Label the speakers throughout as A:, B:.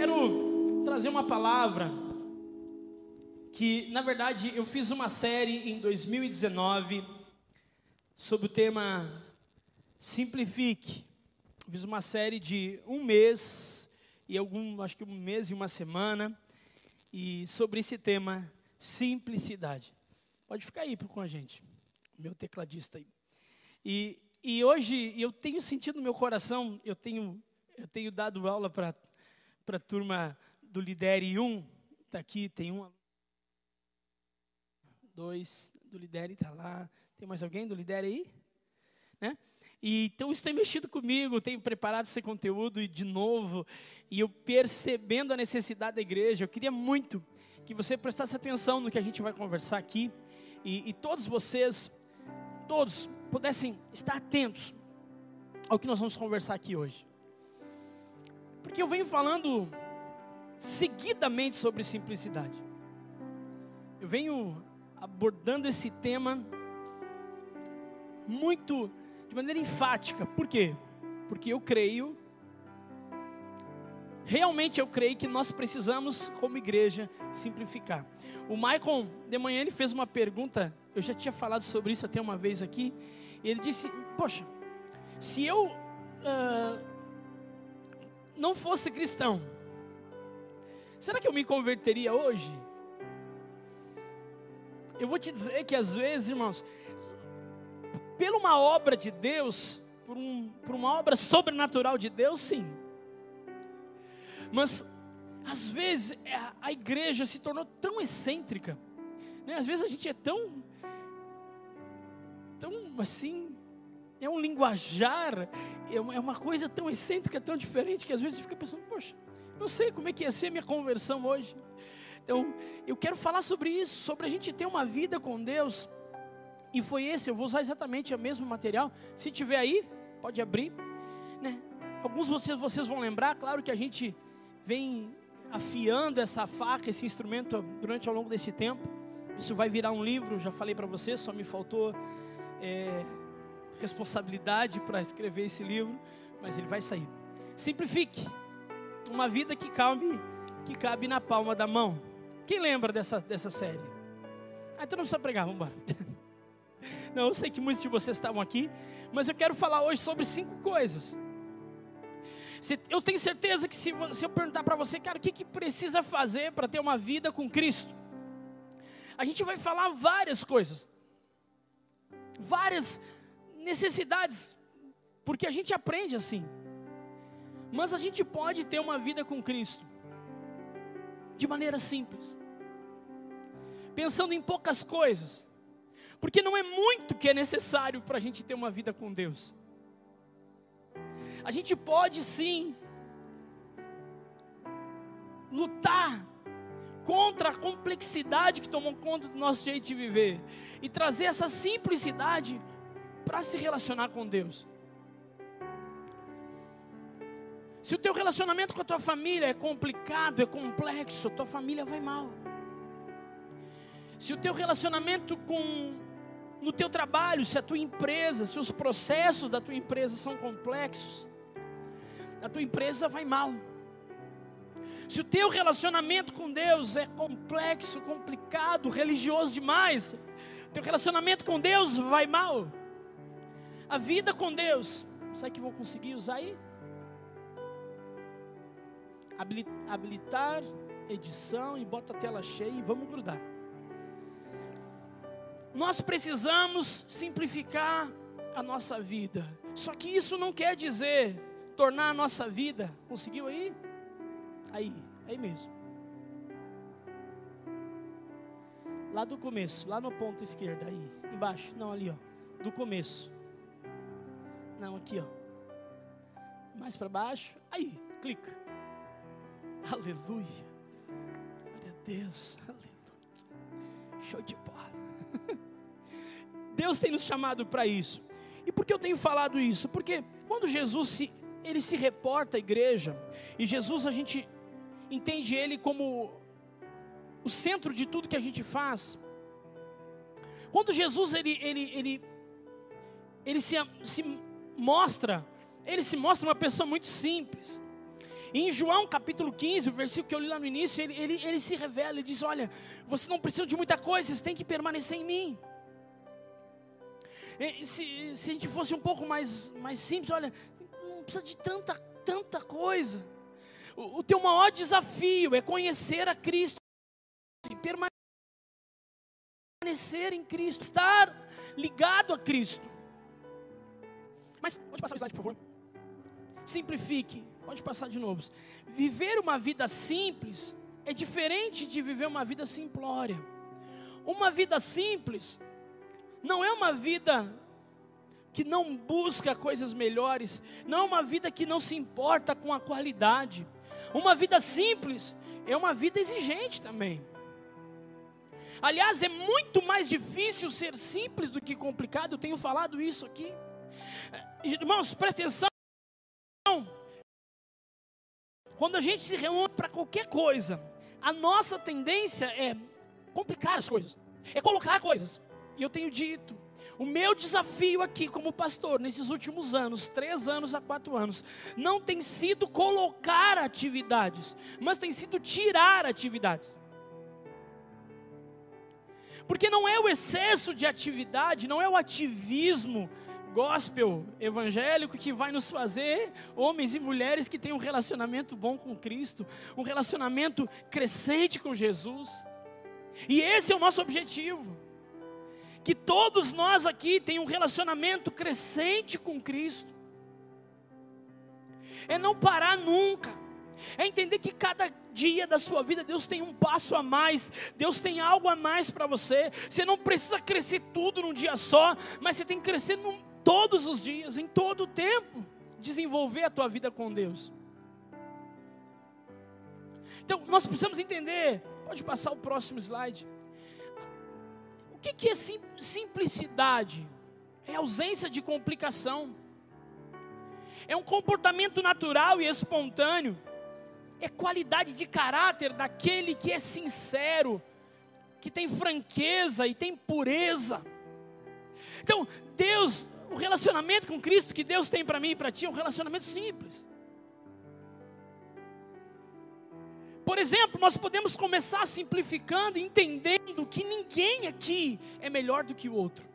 A: quero trazer uma palavra que, na verdade, eu fiz uma série em 2019 sobre o tema Simplifique. Fiz uma série de um mês e algum, acho que um mês e uma semana, e sobre esse tema simplicidade. Pode ficar aí com a gente, meu tecladista aí. E, e hoje eu tenho sentido no meu coração, eu tenho, eu tenho dado aula para a turma do Lidere 1, está aqui, tem um, dois, do Lidere está lá, tem mais alguém do Lidere aí? Né? E, então isso tem mexido comigo, tenho preparado esse conteúdo e de novo, e eu percebendo a necessidade da igreja, eu queria muito que você prestasse atenção no que a gente vai conversar aqui, e, e todos vocês, todos, pudessem estar atentos ao que nós vamos conversar aqui hoje. Porque eu venho falando seguidamente sobre simplicidade. Eu venho abordando esse tema muito de maneira enfática. Por quê? Porque eu creio realmente eu creio que nós precisamos, como igreja, simplificar. O Michael, de manhã, ele fez uma pergunta, eu já tinha falado sobre isso até uma vez aqui, ele disse: Poxa, se eu uh, não fosse cristão, será que eu me converteria hoje? Eu vou te dizer que às vezes, irmãos, por uma obra de Deus, por, um, por uma obra sobrenatural de Deus, sim. Mas às vezes é, a igreja se tornou tão excêntrica, né? às vezes a gente é tão, tão assim, é um linguajar, é uma, é uma coisa tão excêntrica, tão diferente, que às vezes fica pensando, poxa, não sei como é que ia ser minha conversão hoje. Então, eu quero falar sobre isso, sobre a gente ter uma vida com Deus. E foi esse, eu vou usar exatamente o mesmo material. Se tiver aí, pode abrir. Né? Alguns de vocês, vocês vão lembrar, claro que a gente vem afiando essa faca, esse instrumento durante ao longo desse tempo. Isso vai virar um livro, já falei para vocês, só me faltou é, responsabilidade para escrever esse livro, mas ele vai sair. Simplifique uma vida que cabe, que cabe na palma da mão. Quem lembra dessa, dessa série? Ah, então não precisa pregar, vamos embora. Não, eu sei que muitos de vocês estavam aqui, mas eu quero falar hoje sobre cinco coisas eu tenho certeza que se, se eu perguntar para você, cara, o que, que precisa fazer para ter uma vida com Cristo? A gente vai falar várias coisas, várias necessidades, porque a gente aprende assim. Mas a gente pode ter uma vida com Cristo de maneira simples, pensando em poucas coisas, porque não é muito que é necessário para a gente ter uma vida com Deus. A gente pode sim lutar contra a complexidade que tomou conta do nosso jeito de viver e trazer essa simplicidade para se relacionar com Deus. Se o teu relacionamento com a tua família é complicado, é complexo, tua família vai mal. Se o teu relacionamento com no teu trabalho, se a tua empresa, se os processos da tua empresa são complexos, a tua empresa vai mal. Se o teu relacionamento com Deus é complexo, complicado, religioso demais, teu relacionamento com Deus vai mal. A vida com Deus, sabe que vou conseguir usar aí? Habilitar, edição e bota a tela cheia e vamos grudar. Nós precisamos simplificar a nossa vida. Só que isso não quer dizer tornar a nossa vida. Conseguiu aí? Aí, aí mesmo. Lá do começo, lá no ponto esquerdo, aí, embaixo. Não, ali, ó. Do começo. Não, aqui, ó. Mais para baixo. Aí, clica. Aleluia. Glória a Deus. Aleluia. Show de bola. Deus tem nos chamado para isso. E por que eu tenho falado isso? Porque quando Jesus se ele se reporta à igreja, e Jesus a gente entende ele como o centro de tudo que a gente faz. Quando Jesus ele, ele, ele, ele se, se mostra, ele se mostra uma pessoa muito simples. Em João capítulo 15, o versículo que eu li lá no início, ele, ele, ele se revela, ele diz: Olha, vocês não precisam de muita coisa, vocês têm que permanecer em mim. E, se, se a gente fosse um pouco mais, mais simples, olha, não precisa de tanta, tanta coisa. O, o teu maior desafio é conhecer a Cristo e permanecer em Cristo, estar ligado a Cristo. Mas, pode passar o slide, por favor. Simplifique. Pode passar de novo. Viver uma vida simples é diferente de viver uma vida simplória. Uma vida simples não é uma vida que não busca coisas melhores, não é uma vida que não se importa com a qualidade. Uma vida simples é uma vida exigente também. Aliás, é muito mais difícil ser simples do que complicado, eu tenho falado isso aqui. Irmãos, presta atenção. Quando a gente se reúne para qualquer coisa, a nossa tendência é complicar as coisas, é colocar coisas. E eu tenho dito, o meu desafio aqui como pastor, nesses últimos anos, três anos a quatro anos, não tem sido colocar atividades, mas tem sido tirar atividades. Porque não é o excesso de atividade, não é o ativismo gospel evangélico que vai nos fazer homens e mulheres que têm um relacionamento bom com Cristo, um relacionamento crescente com Jesus. E esse é o nosso objetivo. Que todos nós aqui tenham um relacionamento crescente com Cristo. É não parar nunca. É entender que cada dia da sua vida Deus tem um passo a mais, Deus tem algo a mais para você. Você não precisa crescer tudo num dia só, mas você tem que crescer num, todos os dias, em todo o tempo, desenvolver a tua vida com Deus. Então, nós precisamos entender, pode passar o próximo slide. O que, que é sim, simplicidade? É ausência de complicação. É um comportamento natural e espontâneo. É qualidade de caráter daquele que é sincero, que tem franqueza e tem pureza. Então, Deus o relacionamento com Cristo que Deus tem para mim e para ti é um relacionamento simples. Por exemplo, nós podemos começar simplificando, entendendo que ninguém aqui é melhor do que o outro.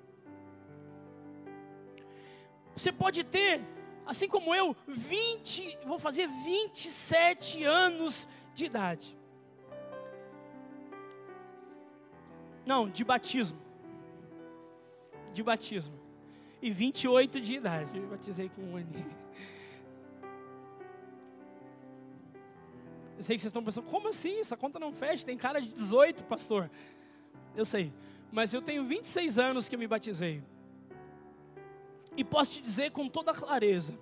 A: Você pode ter, assim como eu, 20, vou fazer 27 anos de idade. Não, de batismo. De batismo e 28 de idade. Eu batizei com um aninho. Eu sei que vocês estão pensando, como assim? Essa conta não fecha, tem cara de 18, pastor. Eu sei, mas eu tenho 26 anos que eu me batizei. E posso te dizer com toda clareza,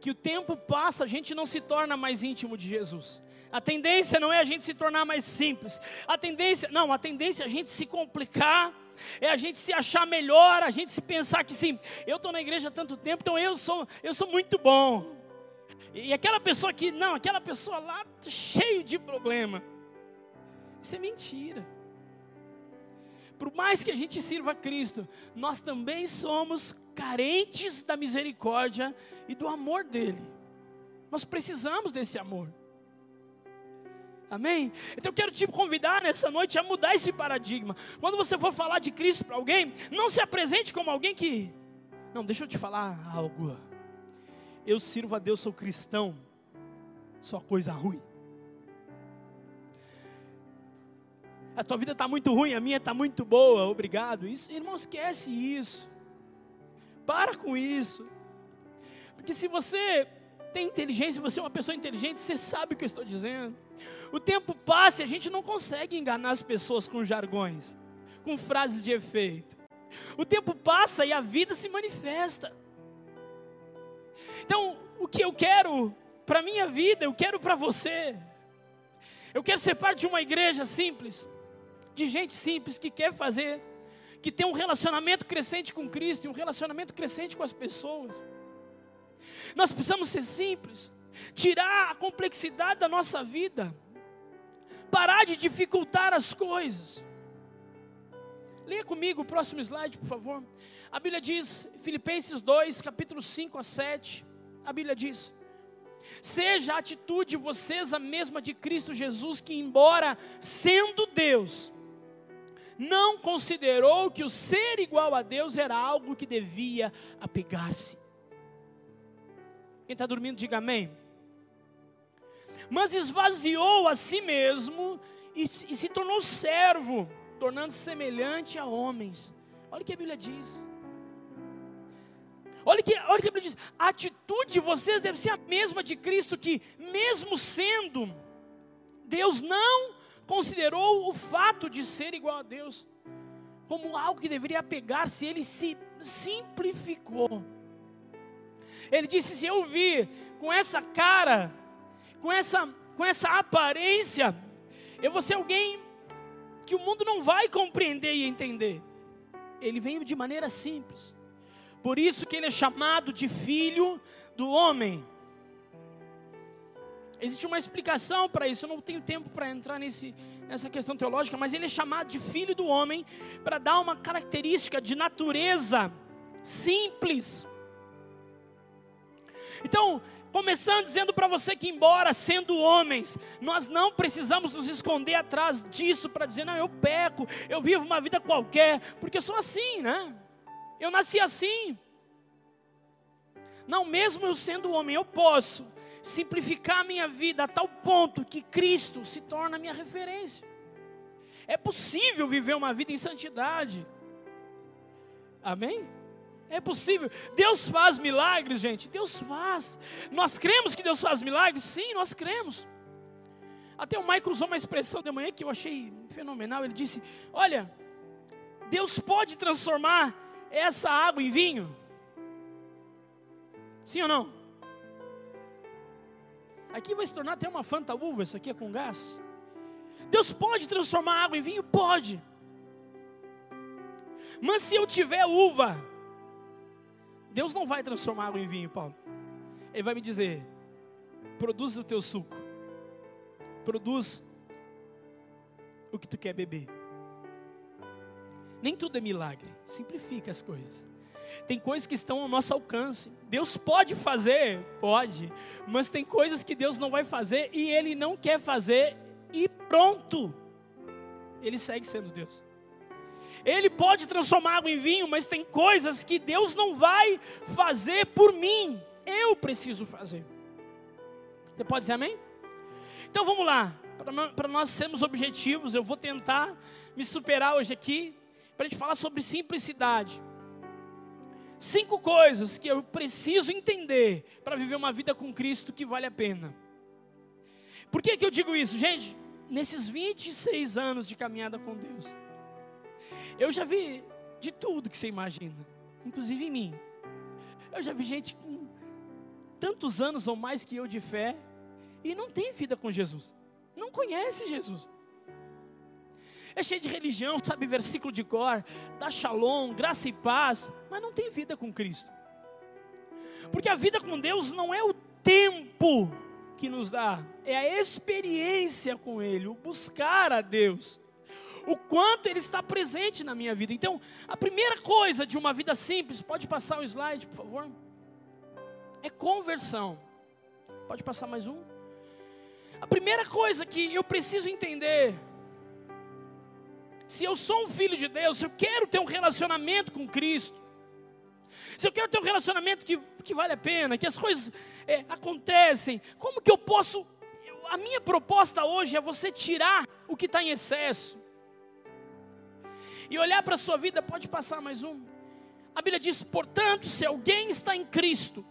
A: que o tempo passa, a gente não se torna mais íntimo de Jesus. A tendência não é a gente se tornar mais simples. A tendência, não, a tendência é a gente se complicar é a gente se achar melhor, a gente se pensar que sim, eu estou na igreja há tanto tempo, então eu sou, eu sou muito bom. E aquela pessoa que, não, aquela pessoa lá tá cheio de problema. Isso é mentira. Por mais que a gente sirva a Cristo, nós também somos carentes da misericórdia e do amor dele. Nós precisamos desse amor. Amém? Então eu quero te convidar nessa noite a mudar esse paradigma. Quando você for falar de Cristo para alguém, não se apresente como alguém que. Não, deixa eu te falar algo. Eu sirvo a Deus, sou cristão. Só coisa ruim. A tua vida está muito ruim, a minha está muito boa, obrigado. Isso, irmão, esquece isso. Para com isso. Porque se você tem inteligência, você é uma pessoa inteligente, você sabe o que eu estou dizendo. O tempo passa e a gente não consegue enganar as pessoas com jargões, com frases de efeito. O tempo passa e a vida se manifesta. Então, o que eu quero para minha vida, eu quero para você. Eu quero ser parte de uma igreja simples, de gente simples que quer fazer, que tem um relacionamento crescente com Cristo e um relacionamento crescente com as pessoas. Nós precisamos ser simples, tirar a complexidade da nossa vida, parar de dificultar as coisas. Leia comigo o próximo slide, por favor. A Bíblia diz, Filipenses 2, capítulo 5 a 7. A Bíblia diz: Seja a atitude de vocês a mesma de Cristo Jesus, que, embora sendo Deus, não considerou que o ser igual a Deus era algo que devia apegar-se. Quem está dormindo, diga amém. Mas esvaziou a si mesmo e, e se tornou servo, tornando-se semelhante a homens. Olha o que a Bíblia diz. Olha que, olha que a Bíblia diz: a atitude de vocês deve ser a mesma de Cristo, que, mesmo sendo Deus, não considerou o fato de ser igual a Deus como algo que deveria apegar-se, ele se simplificou. Ele disse: se eu vir com essa cara, com essa, com essa aparência, eu vou ser alguém que o mundo não vai compreender e entender. Ele veio de maneira simples. Por isso que ele é chamado de filho do homem. Existe uma explicação para isso, eu não tenho tempo para entrar nesse, nessa questão teológica, mas ele é chamado de filho do homem para dar uma característica de natureza simples. Então, começando dizendo para você que, embora sendo homens, nós não precisamos nos esconder atrás disso para dizer, não, eu peco, eu vivo uma vida qualquer, porque eu sou assim, né? Eu nasci assim. Não, mesmo eu sendo homem, eu posso simplificar a minha vida a tal ponto que Cristo se torna a minha referência. É possível viver uma vida em santidade. Amém? É possível. Deus faz milagres, gente. Deus faz. Nós cremos que Deus faz milagres? Sim, nós cremos. Até o Michael usou uma expressão de manhã que eu achei fenomenal. Ele disse: Olha, Deus pode transformar essa água em vinho? Sim ou não? Aqui vai se tornar até uma fanta uva, isso aqui é com gás. Deus pode transformar água em vinho? Pode. Mas se eu tiver uva, Deus não vai transformar água em vinho, Paulo. Ele vai me dizer: produz o teu suco, produz o que tu quer beber. Nem tudo é milagre, simplifica as coisas. Tem coisas que estão ao nosso alcance. Deus pode fazer, pode, mas tem coisas que Deus não vai fazer e Ele não quer fazer e pronto. Ele segue sendo Deus. Ele pode transformar água em vinho, mas tem coisas que Deus não vai fazer por mim. Eu preciso fazer. Você pode dizer amém? Então vamos lá. Para nós sermos objetivos, eu vou tentar me superar hoje aqui, para a gente falar sobre simplicidade. Cinco coisas que eu preciso entender para viver uma vida com Cristo que vale a pena. Por que, que eu digo isso, gente? Nesses 26 anos de caminhada com Deus, eu já vi de tudo que você imagina, inclusive em mim. Eu já vi gente com tantos anos ou mais que eu de fé e não tem vida com Jesus, não conhece Jesus. É cheio de religião, sabe versículo de cor, dá shalom, graça e paz, mas não tem vida com Cristo. Porque a vida com Deus não é o tempo que nos dá, é a experiência com Ele, o buscar a Deus o quanto Ele está presente na minha vida. Então, a primeira coisa de uma vida simples, pode passar o slide, por favor? É conversão. Pode passar mais um? A primeira coisa que eu preciso entender, se eu sou um filho de Deus, se eu quero ter um relacionamento com Cristo, se eu quero ter um relacionamento que, que vale a pena, que as coisas é, acontecem, como que eu posso? a minha proposta hoje é você tirar o que está em excesso, e olhar para a sua vida, pode passar mais um. A Bíblia diz: portanto, se alguém está em Cristo,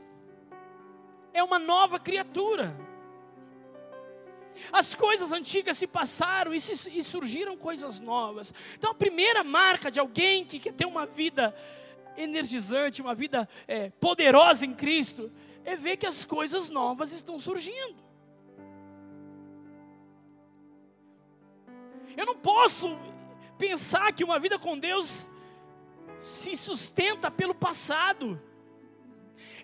A: é uma nova criatura. As coisas antigas se passaram e, se, e, surgiram coisas novas. Então, a primeira marca de alguém que quer ter uma vida energizante, uma vida é, poderosa em Cristo, é ver que as coisas novas estão surgindo. Eu não posso pensar que uma vida com Deus se sustenta pelo passado.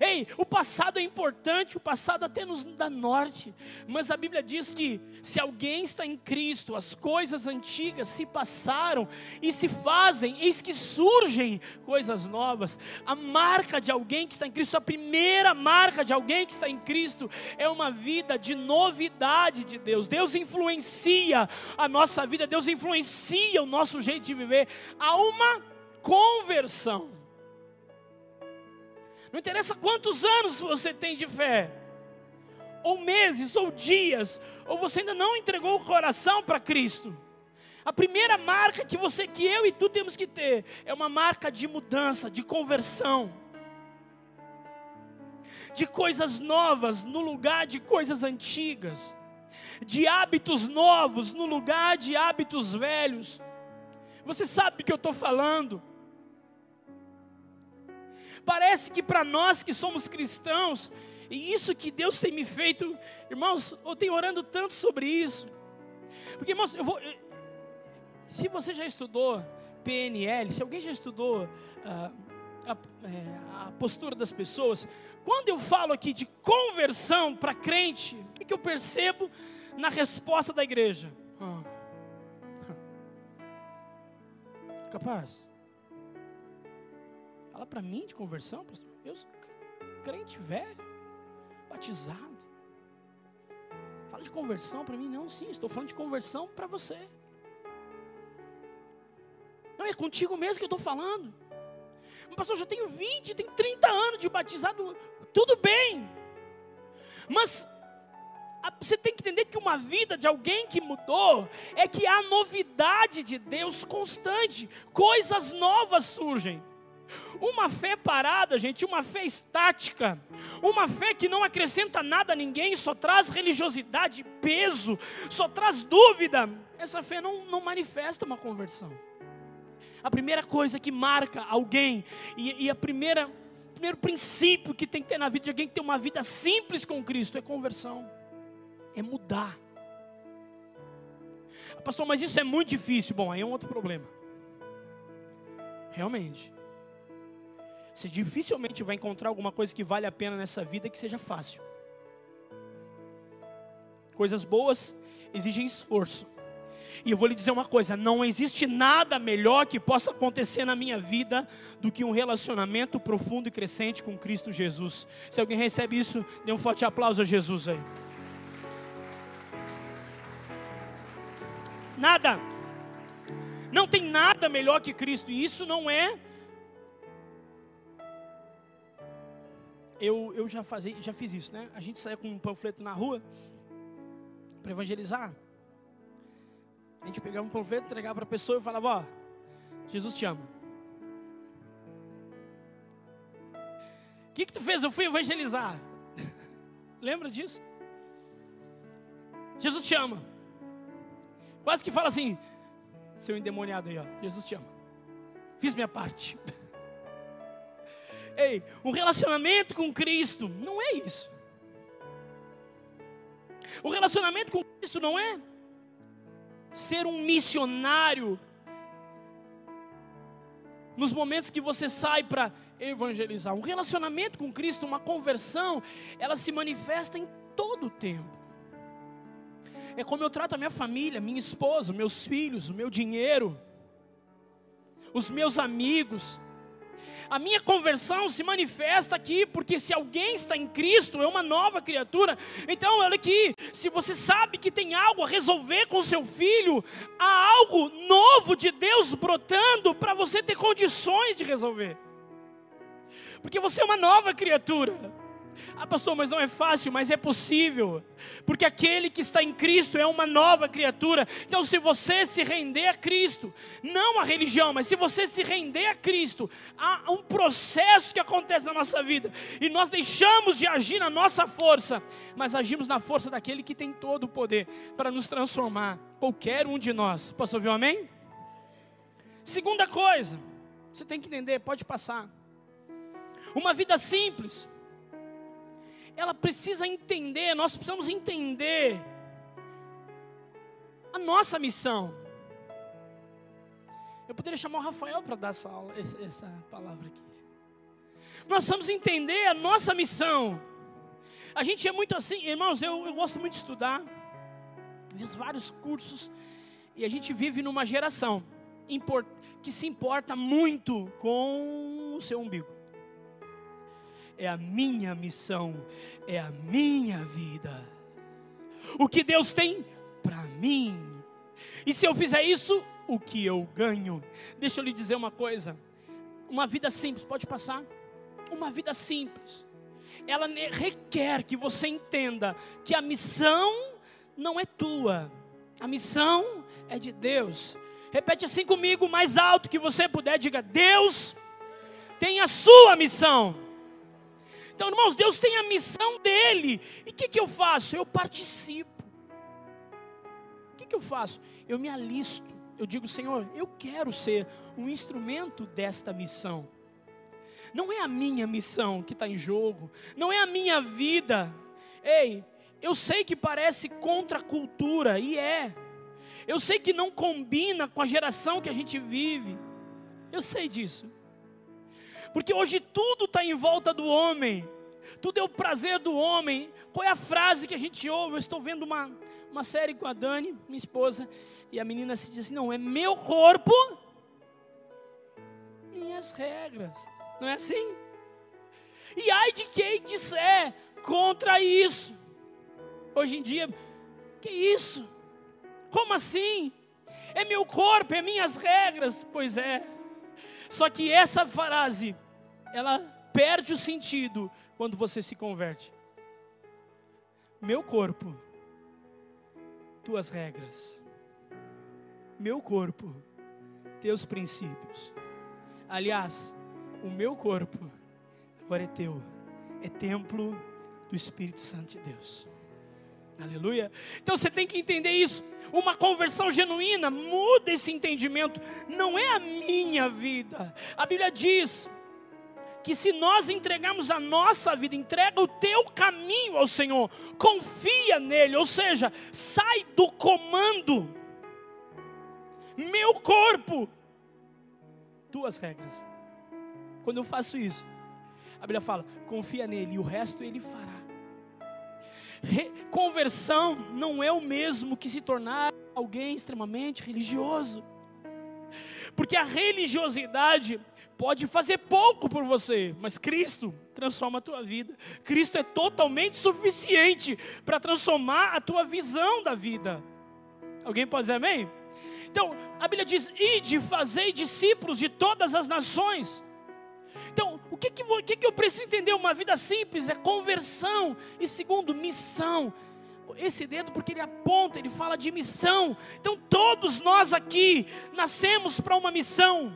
A: Ei, o passado é importante, o passado até nos dá norte, mas a Bíblia diz que se alguém está em Cristo, as coisas antigas se passaram e se fazem, eis que surgem coisas novas. A marca de alguém que está em Cristo, a primeira marca de alguém que está em Cristo é uma vida de novidade de Deus. Deus influencia a nossa vida, Deus influencia o nosso jeito de viver. Há uma conversão. Não interessa quantos anos você tem de fé, ou meses, ou dias, ou você ainda não entregou o coração para Cristo. A primeira marca que você, que eu e tu temos que ter, é uma marca de mudança, de conversão, de coisas novas no lugar de coisas antigas, de hábitos novos no lugar de hábitos velhos. Você sabe o que eu estou falando? Parece que para nós que somos cristãos, e isso que Deus tem me feito, irmãos, eu tenho orando tanto sobre isso. Porque, irmãos, eu vou. Se você já estudou PNL, se alguém já estudou ah, a, é, a, postura das pessoas, quando eu falo aqui de conversão para crente, o que eu percebo na resposta da igreja? Ah. Capaz? Fala para mim de conversão, pastor. Eu sou crente velho, batizado. Fala de conversão para mim, não, sim, estou falando de conversão para você. Não, é contigo mesmo que eu estou falando. Pastor, eu já tenho 20, tenho 30 anos de batizado, tudo bem. Mas você tem que entender que uma vida de alguém que mudou é que há novidade de Deus constante, coisas novas surgem. Uma fé parada, gente, uma fé estática, uma fé que não acrescenta nada a ninguém, só traz religiosidade, peso, só traz dúvida. Essa fé não, não manifesta uma conversão. A primeira coisa que marca alguém, e, e a primeira, primeiro princípio que tem que ter na vida de alguém que tem uma vida simples com Cristo é conversão, é mudar. Pastor, mas isso é muito difícil. Bom, aí é um outro problema. Realmente. Você dificilmente vai encontrar alguma coisa que vale a pena nessa vida que seja fácil. Coisas boas exigem esforço. E eu vou lhe dizer uma coisa: não existe nada melhor que possa acontecer na minha vida do que um relacionamento profundo e crescente com Cristo Jesus. Se alguém recebe isso, dê um forte aplauso a Jesus aí. Nada. Não tem nada melhor que Cristo. E isso não é eu, eu já, fazia, já fiz isso, né? A gente saía com um panfleto na rua para evangelizar. A gente pegava um panfleto, entregava para a pessoa e falava: Ó, Jesus te ama. O que, que tu fez? Eu fui evangelizar. Lembra disso? Jesus te ama. Quase que fala assim, seu endemoniado aí, ó. Jesus te ama. Fiz minha parte. Ei, um relacionamento com Cristo não é isso. O relacionamento com Cristo não é ser um missionário nos momentos que você sai para evangelizar. Um relacionamento com Cristo, uma conversão, ela se manifesta em todo o tempo. É como eu trato a minha família, minha esposa, meus filhos, o meu dinheiro, os meus amigos. A minha conversão se manifesta aqui, porque se alguém está em Cristo, é uma nova criatura. Então, olha aqui, se você sabe que tem algo a resolver com seu filho, há algo novo de Deus brotando para você ter condições de resolver. Porque você é uma nova criatura. Ah, pastor, mas não é fácil, mas é possível, porque aquele que está em Cristo é uma nova criatura. Então, se você se render a Cristo, não a religião, mas se você se render a Cristo, há um processo que acontece na nossa vida, e nós deixamos de agir na nossa força, mas agimos na força daquele que tem todo o poder para nos transformar, qualquer um de nós. Posso ouvir um amém? Segunda coisa, você tem que entender, pode passar. Uma vida simples ela precisa entender, nós precisamos entender a nossa missão. Eu poderia chamar o Rafael para dar essa, aula, essa palavra aqui. Nós precisamos entender a nossa missão. A gente é muito assim, irmãos, eu, eu gosto muito de estudar, fiz vários cursos, e a gente vive numa geração que se importa muito com o seu umbigo. É a minha missão, é a minha vida. O que Deus tem para mim. E se eu fizer isso, o que eu ganho? Deixa eu lhe dizer uma coisa. Uma vida simples, pode passar? Uma vida simples. Ela requer que você entenda que a missão não é tua, a missão é de Deus. Repete assim comigo, mais alto que você puder, diga: Deus tem a sua missão. Então, irmãos, Deus tem a missão dele. E o que, que eu faço? Eu participo. O que, que eu faço? Eu me alisto. Eu digo, Senhor, eu quero ser um instrumento desta missão. Não é a minha missão que está em jogo, não é a minha vida. Ei, eu sei que parece contra a cultura, e é. Eu sei que não combina com a geração que a gente vive. Eu sei disso. Porque hoje tudo está em volta do homem. Tudo é o prazer do homem. Qual é a frase que a gente ouve? Eu estou vendo uma, uma série com a Dani, minha esposa, e a menina se diz assim: não, é meu corpo, minhas regras. Não é assim? E ai de quem disser contra isso. Hoje em dia, que isso? Como assim? É meu corpo, é minhas regras. Pois é. Só que essa frase, ela perde o sentido quando você se converte. Meu corpo, tuas regras. Meu corpo, teus princípios. Aliás, o meu corpo agora é teu, é templo do Espírito Santo de Deus. Aleluia. Então você tem que entender isso. Uma conversão genuína muda esse entendimento. Não é a minha vida. A Bíblia diz que se nós entregarmos a nossa vida, entrega o teu caminho ao Senhor, confia nele, ou seja, sai do comando. Meu corpo, tuas regras. Quando eu faço isso, a Bíblia fala: confia nele e o resto ele fará. Conversão não é o mesmo que se tornar alguém extremamente religioso. Porque a religiosidade pode fazer pouco por você, mas Cristo transforma a tua vida. Cristo é totalmente suficiente para transformar a tua visão da vida. Alguém pode dizer amém? Então, a Bíblia diz: ide, fazei discípulos de todas as nações. Então, o que, que, o que, que eu preciso entender? Uma vida simples é conversão, e segundo, missão. Esse dedo, porque ele aponta, ele fala de missão. Então, todos nós aqui nascemos para uma missão.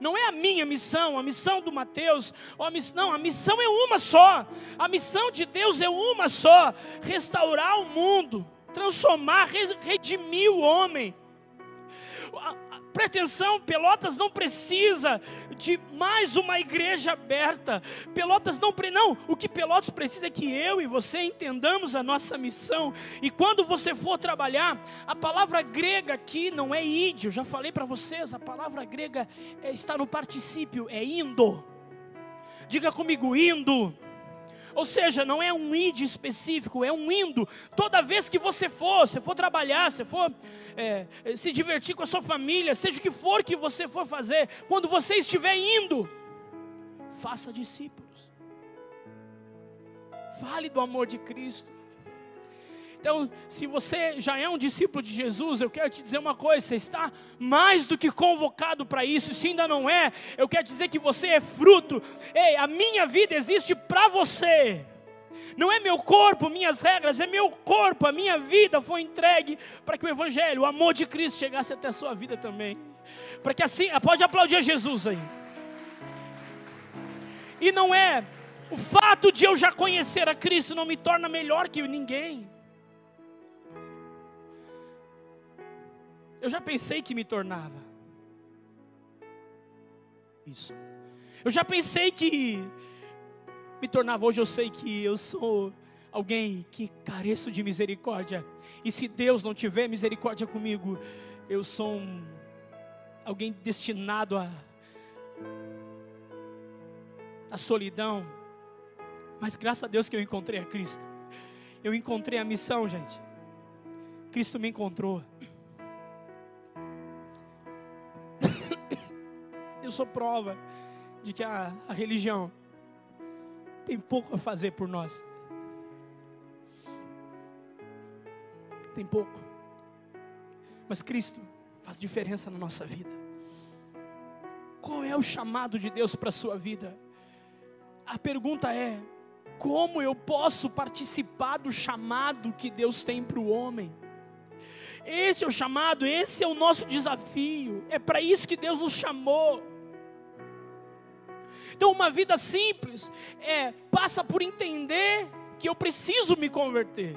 A: Não é a minha missão, a missão do Mateus, a missão, não, a missão é uma só. A missão de Deus é uma só: restaurar o mundo, transformar, redimir o homem. Presta atenção, Pelotas não precisa de mais uma igreja aberta. Pelotas não, não, o que Pelotas precisa é que eu e você entendamos a nossa missão. E quando você for trabalhar, a palavra grega aqui não é eu já falei para vocês, a palavra grega é, está no particípio, é indo. Diga comigo, indo. Ou seja, não é um id específico, é um indo. Toda vez que você for, você for trabalhar, você for é, se divertir com a sua família, seja o que for que você for fazer, quando você estiver indo, faça discípulos. Fale do amor de Cristo. Então, se você já é um discípulo de Jesus, eu quero te dizer uma coisa: você está mais do que convocado para isso. Se ainda não é, eu quero dizer que você é fruto. Ei, a minha vida existe para você. Não é meu corpo, minhas regras, é meu corpo, a minha vida foi entregue para que o Evangelho, o amor de Cristo chegasse até a sua vida também. Para que assim, pode aplaudir a Jesus aí. E não é o fato de eu já conhecer a Cristo não me torna melhor que ninguém. Eu já pensei que me tornava. Isso. Eu já pensei que me tornava. Hoje eu sei que eu sou alguém que careço de misericórdia. E se Deus não tiver misericórdia comigo, eu sou um, alguém destinado a a solidão. Mas graças a Deus que eu encontrei a Cristo. Eu encontrei a missão, gente. Cristo me encontrou. Eu sou prova de que a, a religião tem pouco a fazer por nós. Tem pouco. Mas Cristo faz diferença na nossa vida. Qual é o chamado de Deus para a sua vida? A pergunta é: como eu posso participar do chamado que Deus tem para o homem? Esse é o chamado, esse é o nosso desafio. É para isso que Deus nos chamou. Então, uma vida simples é passa por entender que eu preciso me converter.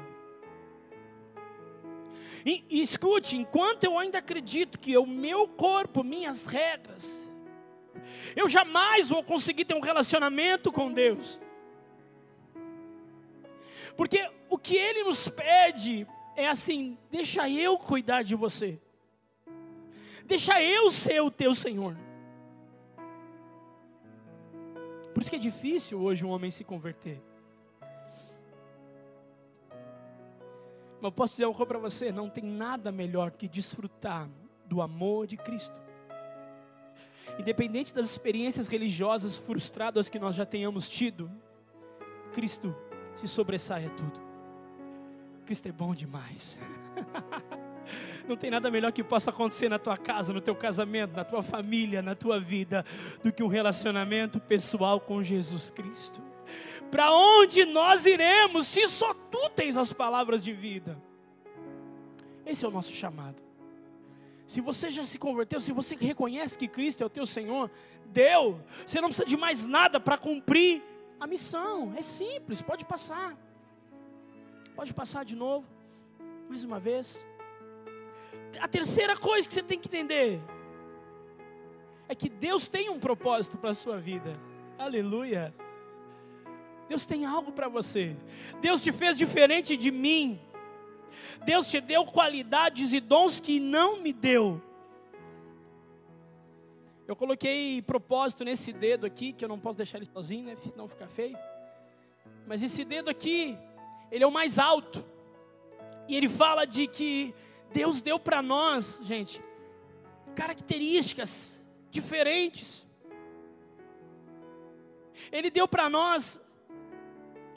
A: E, e escute, enquanto eu ainda acredito que o meu corpo, minhas regras, eu jamais vou conseguir ter um relacionamento com Deus. Porque o que Ele nos pede é assim: deixa eu cuidar de você, deixa eu ser o teu Senhor. Por isso que é difícil hoje um homem se converter. Mas eu posso dizer uma coisa para você: não tem nada melhor que desfrutar do amor de Cristo. Independente das experiências religiosas frustradas que nós já tenhamos tido, Cristo se sobressai a tudo. Cristo é bom demais. Não tem nada melhor que possa acontecer na tua casa, no teu casamento, na tua família, na tua vida, do que um relacionamento pessoal com Jesus Cristo. Para onde nós iremos se só tu tens as palavras de vida? Esse é o nosso chamado. Se você já se converteu, se você reconhece que Cristo é o teu Senhor, deu. Você não precisa de mais nada para cumprir a missão. É simples, pode passar. Pode passar de novo. Mais uma vez a terceira coisa que você tem que entender é que Deus tem um propósito para a sua vida. Aleluia. Deus tem algo para você. Deus te fez diferente de mim. Deus te deu qualidades e dons que não me deu. Eu coloquei propósito nesse dedo aqui, que eu não posso deixar ele sozinho, né? Não ficar feio. Mas esse dedo aqui, ele é o mais alto. E ele fala de que Deus deu para nós, gente, características diferentes. Ele deu para nós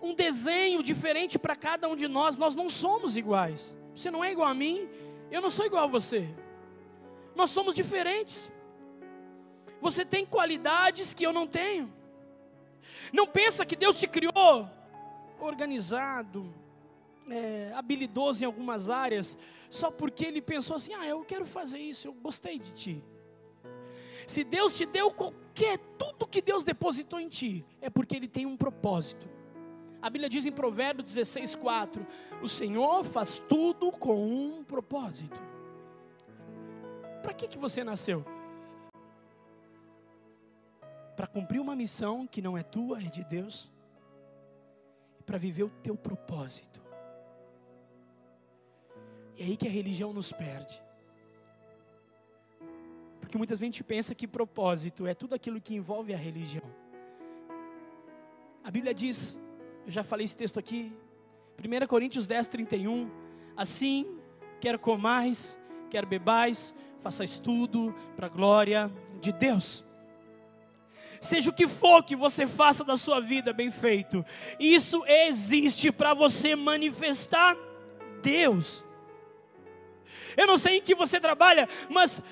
A: um desenho diferente para cada um de nós. Nós não somos iguais. Você não é igual a mim, eu não sou igual a você. Nós somos diferentes. Você tem qualidades que eu não tenho. Não pensa que Deus te criou organizado, é, habilidoso em algumas áreas, só porque ele pensou assim: ah, eu quero fazer isso, eu gostei de ti. Se Deus te deu qualquer, tudo que Deus depositou em ti, é porque Ele tem um propósito. A Bíblia diz em Provérbios 16, 4: O Senhor faz tudo com um propósito. Para que, que você nasceu? Para cumprir uma missão que não é tua, é de Deus, e para viver o teu propósito. E é aí que a religião nos perde. Porque muitas vezes a gente pensa que propósito é tudo aquilo que envolve a religião. A Bíblia diz, eu já falei esse texto aqui, 1 Coríntios 10, 31. Assim, quer comais, quer bebais, façais tudo para a glória de Deus. Seja o que for que você faça da sua vida bem feito, isso existe para você manifestar Deus. Eu não sei em que você trabalha, mas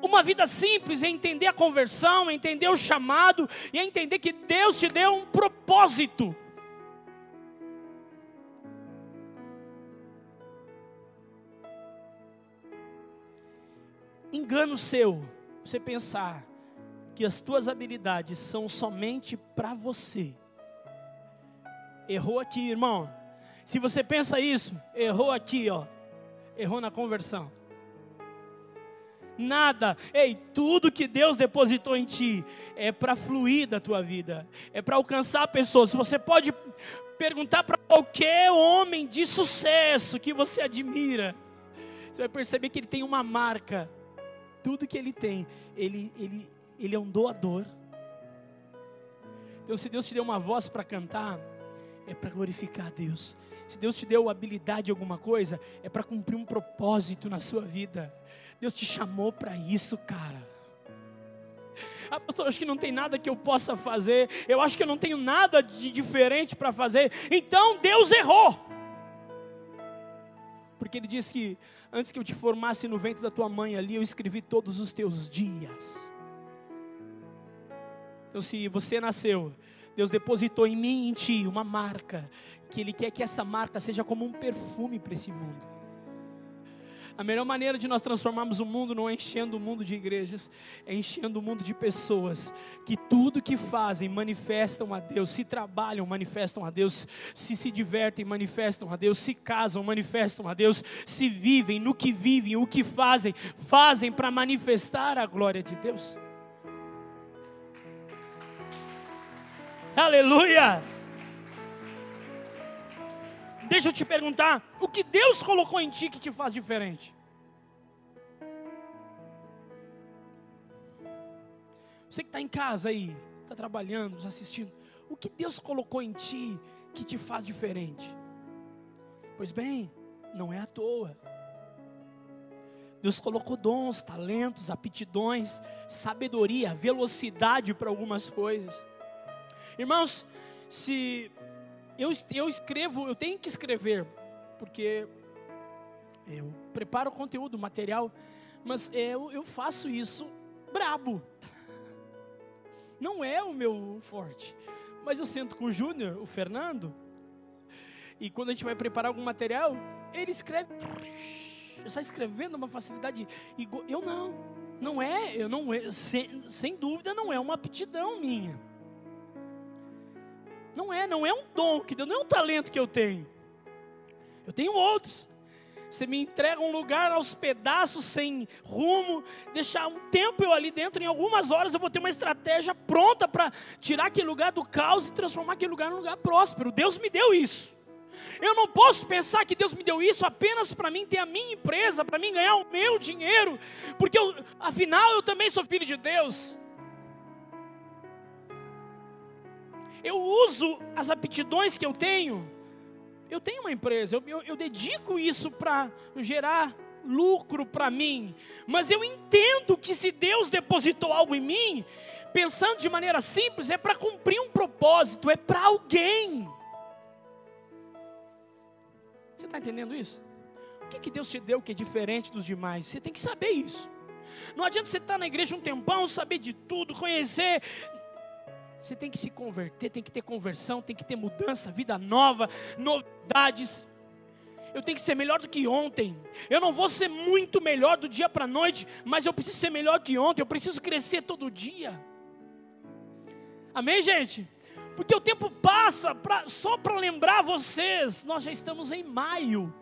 A: uma vida simples é entender a conversão, é entender o chamado e é entender que Deus te deu um propósito. Engano seu, você pensar que as tuas habilidades são somente para você. Errou aqui, irmão. Se você pensa isso, errou aqui, ó errou na conversão. Nada, ei, tudo que Deus depositou em ti é para fluir da tua vida, é para alcançar pessoas. Você pode perguntar para qualquer homem de sucesso que você admira, você vai perceber que ele tem uma marca. Tudo que ele tem, ele, ele, ele é um doador. Então, se Deus te deu uma voz para cantar, é para glorificar a Deus. Se Deus te deu habilidade em alguma coisa, é para cumprir um propósito na sua vida. Deus te chamou para isso, cara. Ah, pastor, acho que não tem nada que eu possa fazer. Eu acho que eu não tenho nada de diferente para fazer. Então Deus errou. Porque Ele disse que antes que eu te formasse no ventre da tua mãe ali, eu escrevi todos os teus dias. Então, se você nasceu, Deus depositou em mim e em ti uma marca, que Ele quer que essa marca seja como um perfume para esse mundo. A melhor maneira de nós transformarmos o mundo não é enchendo o mundo de igrejas, é enchendo o mundo de pessoas que tudo que fazem manifestam a Deus, se trabalham, manifestam a Deus, se se divertem, manifestam a Deus, se casam, manifestam a Deus, se vivem, no que vivem, o que fazem, fazem para manifestar a glória de Deus. Aleluia! Deixa eu te perguntar, o que Deus colocou em ti que te faz diferente? Você que está em casa aí, está trabalhando, nos assistindo, o que Deus colocou em ti que te faz diferente? Pois bem, não é à toa. Deus colocou dons, talentos, aptidões, sabedoria, velocidade para algumas coisas. Irmãos, se eu, eu escrevo, eu tenho que escrever, porque eu preparo conteúdo, material, mas eu, eu faço isso brabo. Não é o meu forte. Mas eu sento com o Júnior, o Fernando, e quando a gente vai preparar algum material, ele escreve, está escrevendo uma facilidade. Eu não, não é, eu não é, sem, sem dúvida não é uma aptidão minha. Não é, não é um dom que Deus, não é um talento que eu tenho. Eu tenho outros. Você me entrega um lugar aos pedaços, sem rumo, deixar um tempo eu ali dentro, em algumas horas eu vou ter uma estratégia pronta para tirar aquele lugar do caos e transformar aquele lugar num lugar próspero. Deus me deu isso. Eu não posso pensar que Deus me deu isso apenas para mim ter a minha empresa, para mim ganhar o meu dinheiro, porque eu, afinal eu também sou filho de Deus. Eu uso as aptidões que eu tenho. Eu tenho uma empresa, eu, eu, eu dedico isso para gerar lucro para mim, mas eu entendo que se Deus depositou algo em mim, pensando de maneira simples, é para cumprir um propósito, é para alguém. Você está entendendo isso? O que, que Deus te deu que é diferente dos demais? Você tem que saber isso. Não adianta você estar tá na igreja um tempão, saber de tudo, conhecer. Você tem que se converter, tem que ter conversão, tem que ter mudança, vida nova, novidades. Eu tenho que ser melhor do que ontem. Eu não vou ser muito melhor do dia para a noite, mas eu preciso ser melhor que ontem. Eu preciso crescer todo dia. Amém, gente? Porque o tempo passa, pra, só para lembrar vocês, nós já estamos em maio.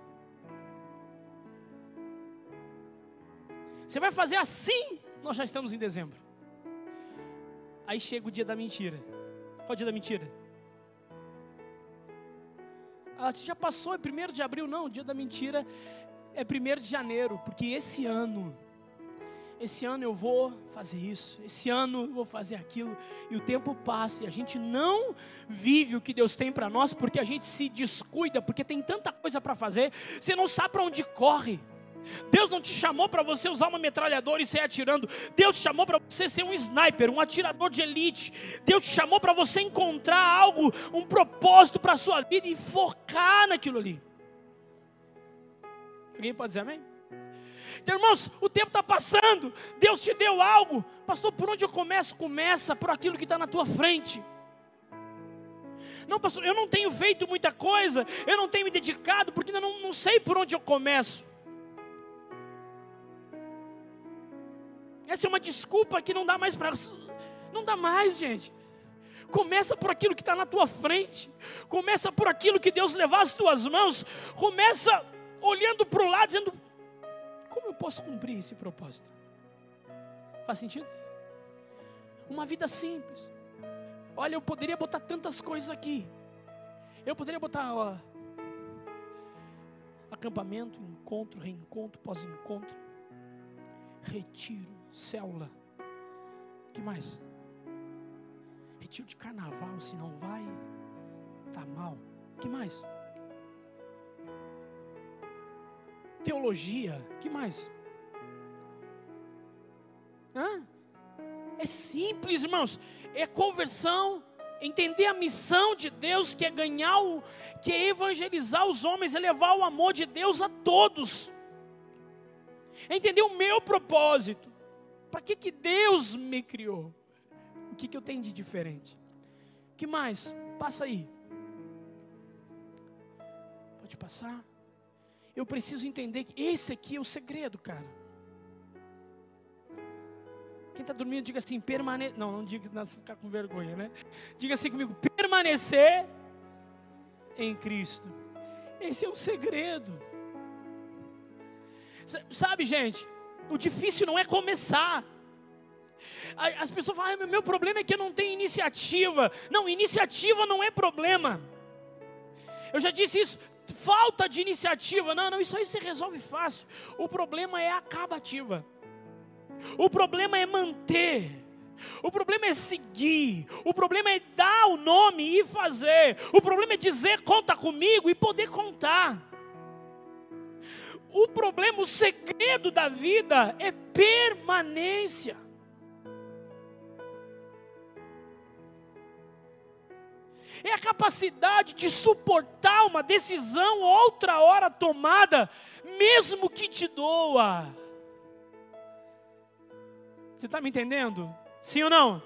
A: Você vai fazer assim, nós já estamos em dezembro. Aí chega o dia da mentira. Qual o dia da mentira? Ah, já passou, é primeiro de abril? Não, o dia da mentira é primeiro de janeiro, porque esse ano, esse ano eu vou fazer isso, esse ano eu vou fazer aquilo, e o tempo passa e a gente não vive o que Deus tem para nós, porque a gente se descuida, porque tem tanta coisa para fazer, você não sabe para onde corre. Deus não te chamou para você usar uma metralhadora e sair atirando. Deus te chamou para você ser um sniper, um atirador de elite. Deus te chamou para você encontrar algo, um propósito para a sua vida e focar naquilo ali. Alguém pode dizer amém? Então, irmãos, o tempo está passando. Deus te deu algo. Pastor, por onde eu começo? Começa por aquilo que está na tua frente. Não, pastor, eu não tenho feito muita coisa, eu não tenho me dedicado, porque ainda não, não sei por onde eu começo. Essa é uma desculpa que não dá mais para. Não dá mais, gente. Começa por aquilo que está na tua frente. Começa por aquilo que Deus levar às tuas mãos. Começa olhando para o lado, dizendo: Como eu posso cumprir esse propósito? Faz sentido? Uma vida simples. Olha, eu poderia botar tantas coisas aqui. Eu poderia botar ó, acampamento, encontro, reencontro, pós-encontro, retiro, célula. que mais? retiro de carnaval, se não vai, tá mal. Que mais? Teologia, que mais? Hã? É simples, irmãos. É conversão, entender a missão de Deus, que é ganhar o, que é evangelizar os homens, é levar o amor de Deus a todos. É entender o meu propósito. Para que, que Deus me criou? O que, que eu tenho de diferente? que mais? Passa aí. Pode passar. Eu preciso entender que esse aqui é o segredo, cara. Quem está dormindo, diga assim: permanecer. Não, não diga não ficar com vergonha, né? Diga assim comigo: permanecer em Cristo. Esse é o segredo. Sabe, gente, o difícil não é começar. As pessoas falam, ah, meu problema é que eu não tenho iniciativa. Não, iniciativa não é problema. Eu já disse isso, falta de iniciativa. Não, não, isso aí se resolve fácil. O problema é acabativa. O problema é manter. O problema é seguir. O problema é dar o nome e fazer. O problema é dizer conta comigo e poder contar. O problema, o segredo da vida é permanência. é a capacidade de suportar uma decisão outra hora tomada, mesmo que te doa. Você está me entendendo? Sim ou não?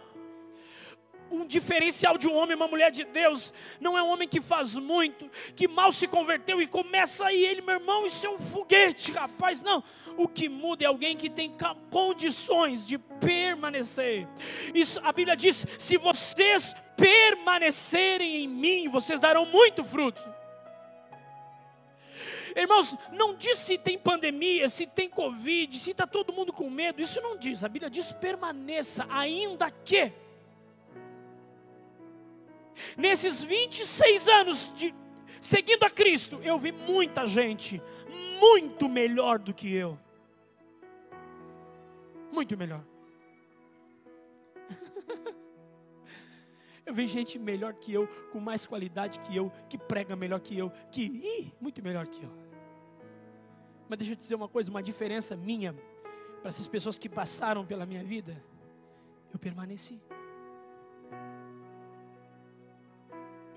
A: Um diferencial de um homem, uma mulher de Deus, não é um homem que faz muito, que mal se converteu e começa aí ele, meu irmão, isso é um foguete, rapaz. Não, o que muda é alguém que tem condições de permanecer. Isso a Bíblia diz: se vocês permanecerem em mim, vocês darão muito fruto. Irmãos, não diz se tem pandemia, se tem Covid, se está todo mundo com medo, isso não diz. A Bíblia diz permaneça, ainda que Nesses 26 anos de seguindo a Cristo, eu vi muita gente muito melhor do que eu. Muito melhor. Eu vi gente melhor que eu, com mais qualidade que eu, que prega melhor que eu, que ih, muito melhor que eu. Mas deixa eu te dizer uma coisa, uma diferença minha para essas pessoas que passaram pela minha vida, eu permaneci.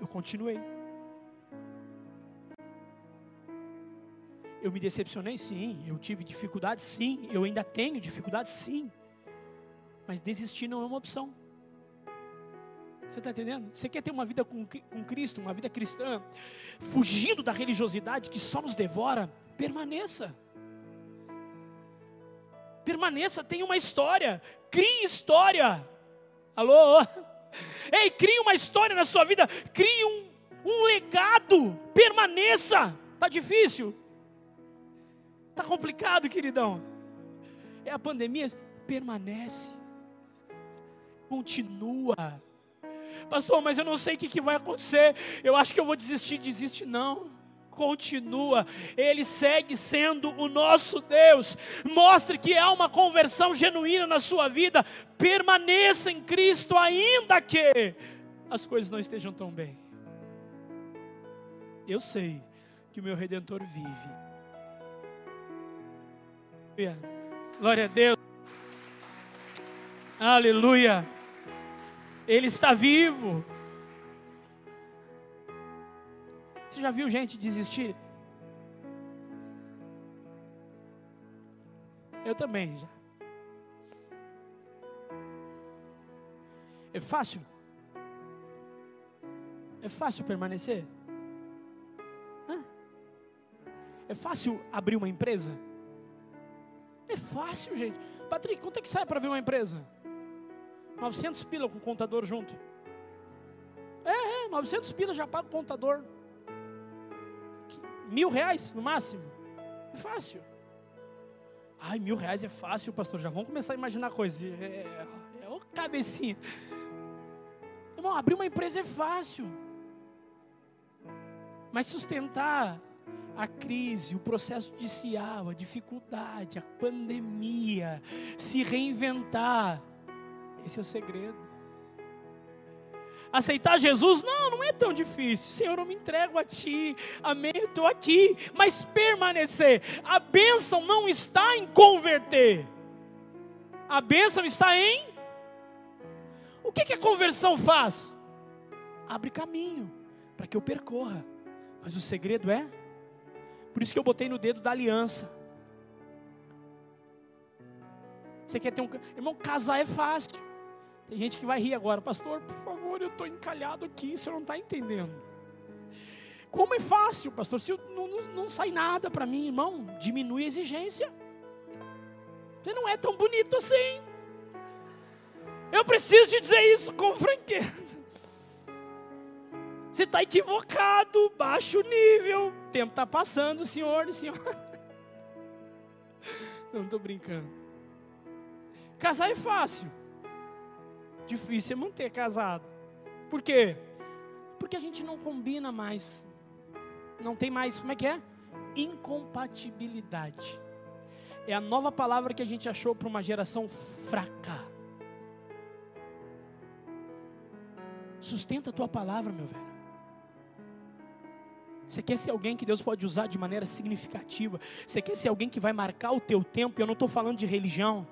A: Eu continuei. Eu me decepcionei, sim. Eu tive dificuldades, sim. Eu ainda tenho dificuldades, sim. Mas desistir não é uma opção. Você está entendendo? Você quer ter uma vida com, com Cristo, uma vida cristã, fugindo da religiosidade que só nos devora? Permaneça. Permaneça, tenha uma história, crie história. Alô? Ei, crie uma história na sua vida, crie um, um legado, permaneça. Está difícil? Está complicado, queridão? É a pandemia? Permanece, continua. Pastor, mas eu não sei o que, que vai acontecer. Eu acho que eu vou desistir. Desiste, não continua, Ele segue sendo o nosso Deus. Mostre que há uma conversão genuína na sua vida, permaneça em Cristo, ainda que as coisas não estejam tão bem. Eu sei que o meu Redentor vive. Glória a Deus. Aleluia. Ele está vivo. Você já viu gente desistir? Eu também já. É fácil? É fácil permanecer? Hã? É fácil abrir uma empresa? É fácil, gente. Patrick, quanto é que sai para abrir uma empresa? 900 pila com o contador junto. É, é, 900 pila já paga o contador mil reais no máximo. É fácil. Ai, mil reais é fácil, pastor. Já vamos começar a imaginar coisas. É, é, é o cabecinha. Irmão, abrir uma empresa é fácil. Mas sustentar a crise, o processo judicial, a dificuldade, a pandemia, se reinventar, esse é o segredo. Aceitar Jesus, não, não é tão difícil. Senhor, eu me entrego a Ti, amém, estou aqui. Mas permanecer, a bênção não está em converter, a bênção está em. O que, que a conversão faz? Abre caminho para que eu percorra. Mas o segredo é, por isso que eu botei no dedo da aliança. Você quer ter um. Irmão, casar é fácil. Tem gente que vai rir agora, pastor, por favor, eu estou encalhado aqui, você não está entendendo. Como é fácil, pastor, se não, não, não sai nada para mim, irmão, diminui a exigência. Você não é tão bonito assim. Eu preciso te dizer isso com franqueza. Você está equivocado, baixo nível. O tempo está passando, senhor e. Não estou brincando. Casar é fácil. Difícil é manter casado. Por quê? Porque a gente não combina mais. Não tem mais, como é que é? Incompatibilidade. É a nova palavra que a gente achou para uma geração fraca. Sustenta a tua palavra, meu velho. Você quer ser alguém que Deus pode usar de maneira significativa. Você quer ser alguém que vai marcar o teu tempo. Eu não estou falando de religião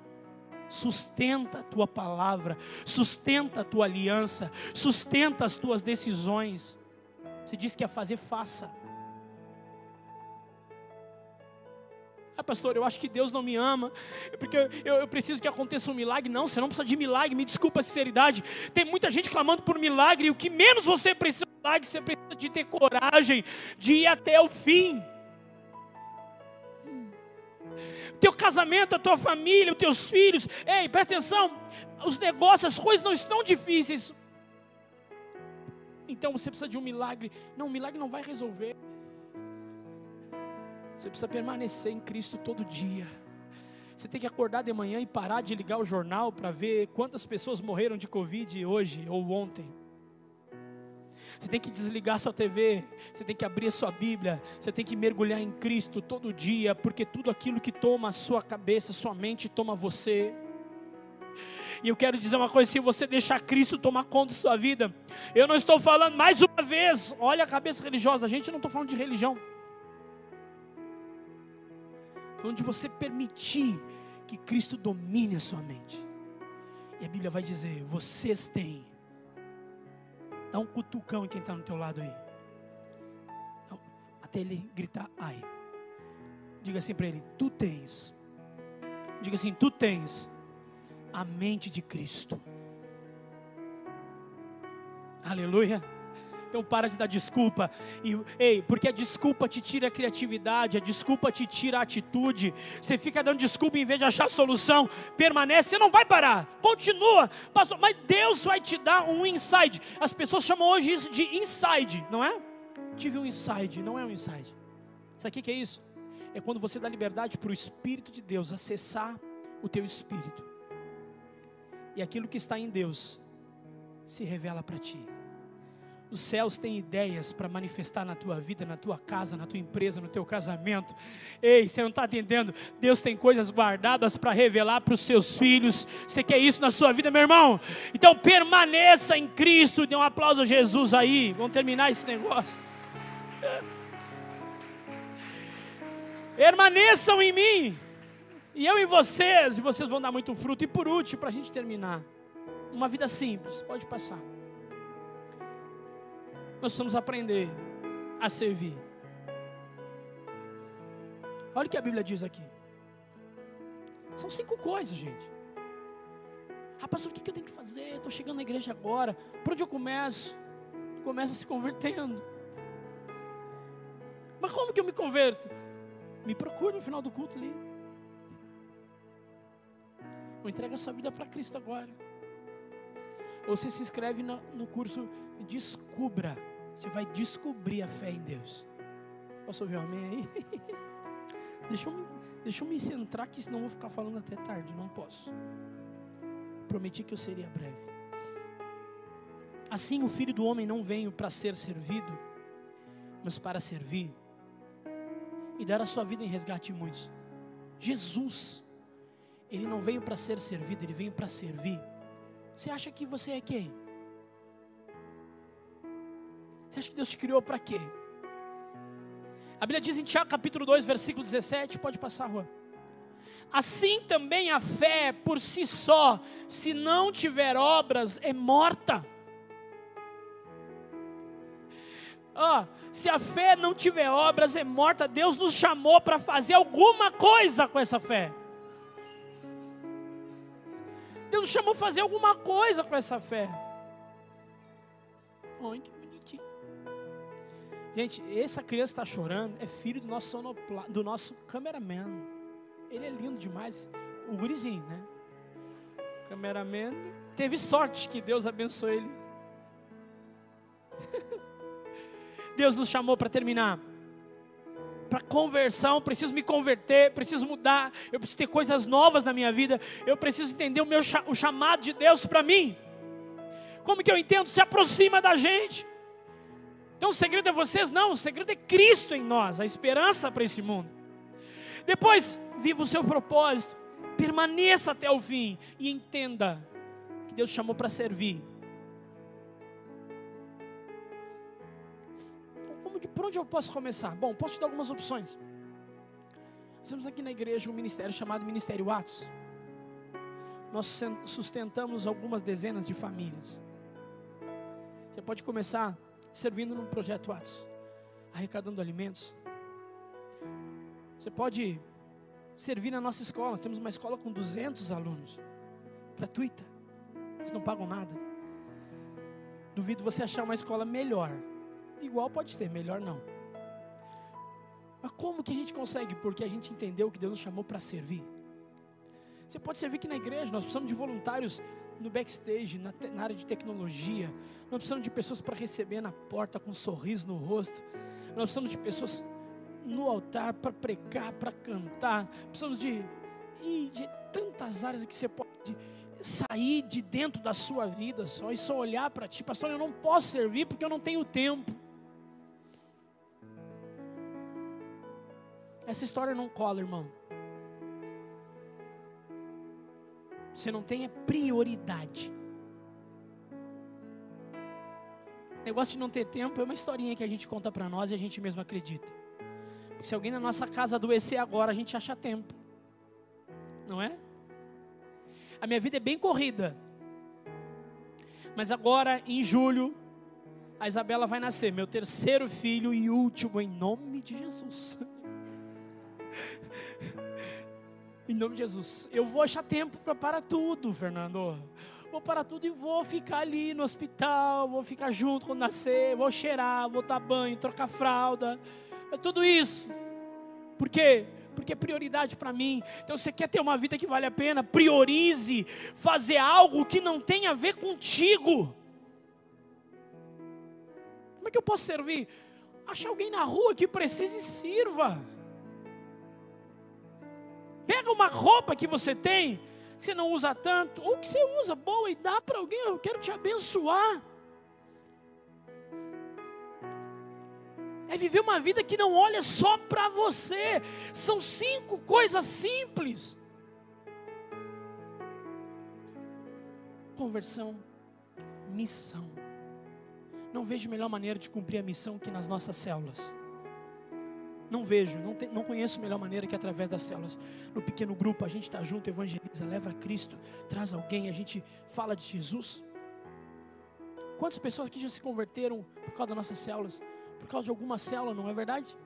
A: sustenta a tua palavra, sustenta a tua aliança, sustenta as tuas decisões. Você disse que ia fazer, faça. Ah, pastor, eu acho que Deus não me ama, porque eu, eu, preciso que aconteça um milagre. Não, você não precisa de milagre, me desculpa a sinceridade. Tem muita gente clamando por milagre, e o que menos você precisa de milagre, você precisa de ter coragem de ir até o fim teu casamento, a tua família, os teus filhos. Ei, presta atenção, os negócios, as coisas não estão difíceis. Então você precisa de um milagre. Não, o milagre não vai resolver. Você precisa permanecer em Cristo todo dia. Você tem que acordar de manhã e parar de ligar o jornal para ver quantas pessoas morreram de Covid hoje ou ontem. Você tem que desligar sua TV, você tem que abrir sua Bíblia, você tem que mergulhar em Cristo todo dia, porque tudo aquilo que toma a sua cabeça, sua mente, toma você. E eu quero dizer uma coisa: se você deixar Cristo tomar conta da sua vida, eu não estou falando mais uma vez, olha a cabeça religiosa, a gente não estou falando de religião, falando de você permitir que Cristo domine a sua mente. E a Bíblia vai dizer: vocês têm Dá um cutucão em quem está no teu lado aí. Até ele gritar, ai. Diga assim para ele: Tu tens. Diga assim: Tu tens a mente de Cristo. Aleluia. Então para de dar desculpa. E, ei, porque a desculpa te tira a criatividade, a desculpa te tira a atitude. Você fica dando desculpa em vez de achar solução. Permanece, você não vai parar. Continua. Pastor, mas Deus vai te dar um inside. As pessoas chamam hoje isso de inside, não é? Tive um inside, não é um inside. Sabe o que é isso? É quando você dá liberdade para o Espírito de Deus acessar o teu espírito. E aquilo que está em Deus se revela para ti. Os céus têm ideias para manifestar na tua vida, na tua casa, na tua empresa, no teu casamento. Ei, você não está entendendo? Deus tem coisas guardadas para revelar para os seus filhos. Você quer isso na sua vida, meu irmão? Então permaneça em Cristo. Dê um aplauso a Jesus aí. Vamos terminar esse negócio. Permaneçam em mim. E eu em vocês, e vocês vão dar muito fruto. E por último, para a gente terminar, uma vida simples, pode passar nós precisamos aprender a servir. Olha o que a Bíblia diz aqui. São cinco coisas, gente. Rapaz, o que eu tenho que fazer? Estou chegando na igreja agora. Por onde eu começo? Começa se convertendo. Mas como que eu me converto? Me procure no final do culto ali. Ou entrega a sua vida para Cristo agora. Ou você se inscreve no, no curso Descubra você vai descobrir a fé em Deus. Posso ouvir um amém aí? deixa, eu me, deixa eu me centrar, que senão eu vou ficar falando até tarde. Não posso. Prometi que eu seria breve. Assim o filho do homem não veio para ser servido, mas para servir e dar a sua vida em resgate de muitos. Jesus, ele não veio para ser servido, ele veio para servir. Você acha que você é quem? Você acha que Deus te criou para quê? A Bíblia diz em Tiago capítulo 2, versículo 17, pode passar, rua. Assim também a fé por si só, se não tiver obras, é morta. Oh, se a fé não tiver obras, é morta. Deus nos chamou para fazer alguma coisa com essa fé. Deus nos chamou para fazer alguma coisa com essa fé. Bonitinho. Gente, essa criança está chorando, é filho do nosso, sonopla, do nosso cameraman. Ele é lindo demais. O gurizinho, né? Cameraman teve sorte que Deus abençoou ele. Deus nos chamou para terminar. Para conversão, preciso me converter, preciso mudar, eu preciso ter coisas novas na minha vida, eu preciso entender o meu o chamado de Deus para mim. Como que eu entendo? Se aproxima da gente. Então o segredo é vocês? Não, o segredo é Cristo em nós, a esperança para esse mundo. Depois, viva o seu propósito, permaneça até o fim e entenda que Deus chamou para servir onde, por onde eu posso começar? Bom, posso te dar algumas opções. Nós temos aqui na igreja um ministério chamado Ministério Atos. Nós sustentamos algumas dezenas de famílias. Você pode começar servindo no projeto Atos, arrecadando alimentos. Você pode servir na nossa escola. Temos uma escola com 200 alunos, gratuita. Eles não pagam nada. Duvido você achar uma escola melhor Igual pode ter, melhor não. Mas como que a gente consegue? Porque a gente entendeu que Deus nos chamou para servir. Você pode servir aqui na igreja, nós precisamos de voluntários no backstage, na, na área de tecnologia. Nós precisamos de pessoas para receber na porta com um sorriso no rosto. Nós precisamos de pessoas no altar para pregar, para cantar. Precisamos de, de tantas áreas que você pode sair de dentro da sua vida só e só olhar para ti. Pastor, eu não posso servir porque eu não tenho tempo. Essa história não cola, irmão. Você não tem prioridade. O negócio de não ter tempo é uma historinha que a gente conta para nós e a gente mesmo acredita. Porque se alguém na nossa casa adoecer agora, a gente acha tempo. Não é? A minha vida é bem corrida. Mas agora, em julho, a Isabela vai nascer, meu terceiro filho e último, em nome de Jesus. Em nome de Jesus. Eu vou achar tempo para parar tudo, Fernando. Vou parar tudo e vou ficar ali no hospital, vou ficar junto quando nascer, vou cheirar, vou dar banho, trocar fralda. É tudo isso. Por quê? Porque é prioridade para mim. Então, você quer ter uma vida que vale a pena? Priorize fazer algo que não tem a ver contigo. Como é que eu posso servir? Acha alguém na rua que precisa e sirva. Pega uma roupa que você tem, que você não usa tanto, ou que você usa boa e dá para alguém, eu quero te abençoar. É viver uma vida que não olha só para você. São cinco coisas simples. Conversão, missão. Não vejo melhor maneira de cumprir a missão que nas nossas células. Não vejo, não, te, não conheço melhor maneira que através das células. No pequeno grupo, a gente está junto, evangeliza, leva a Cristo, traz alguém, a gente fala de Jesus. Quantas pessoas aqui já se converteram por causa das nossas células? Por causa de alguma célula, não é verdade?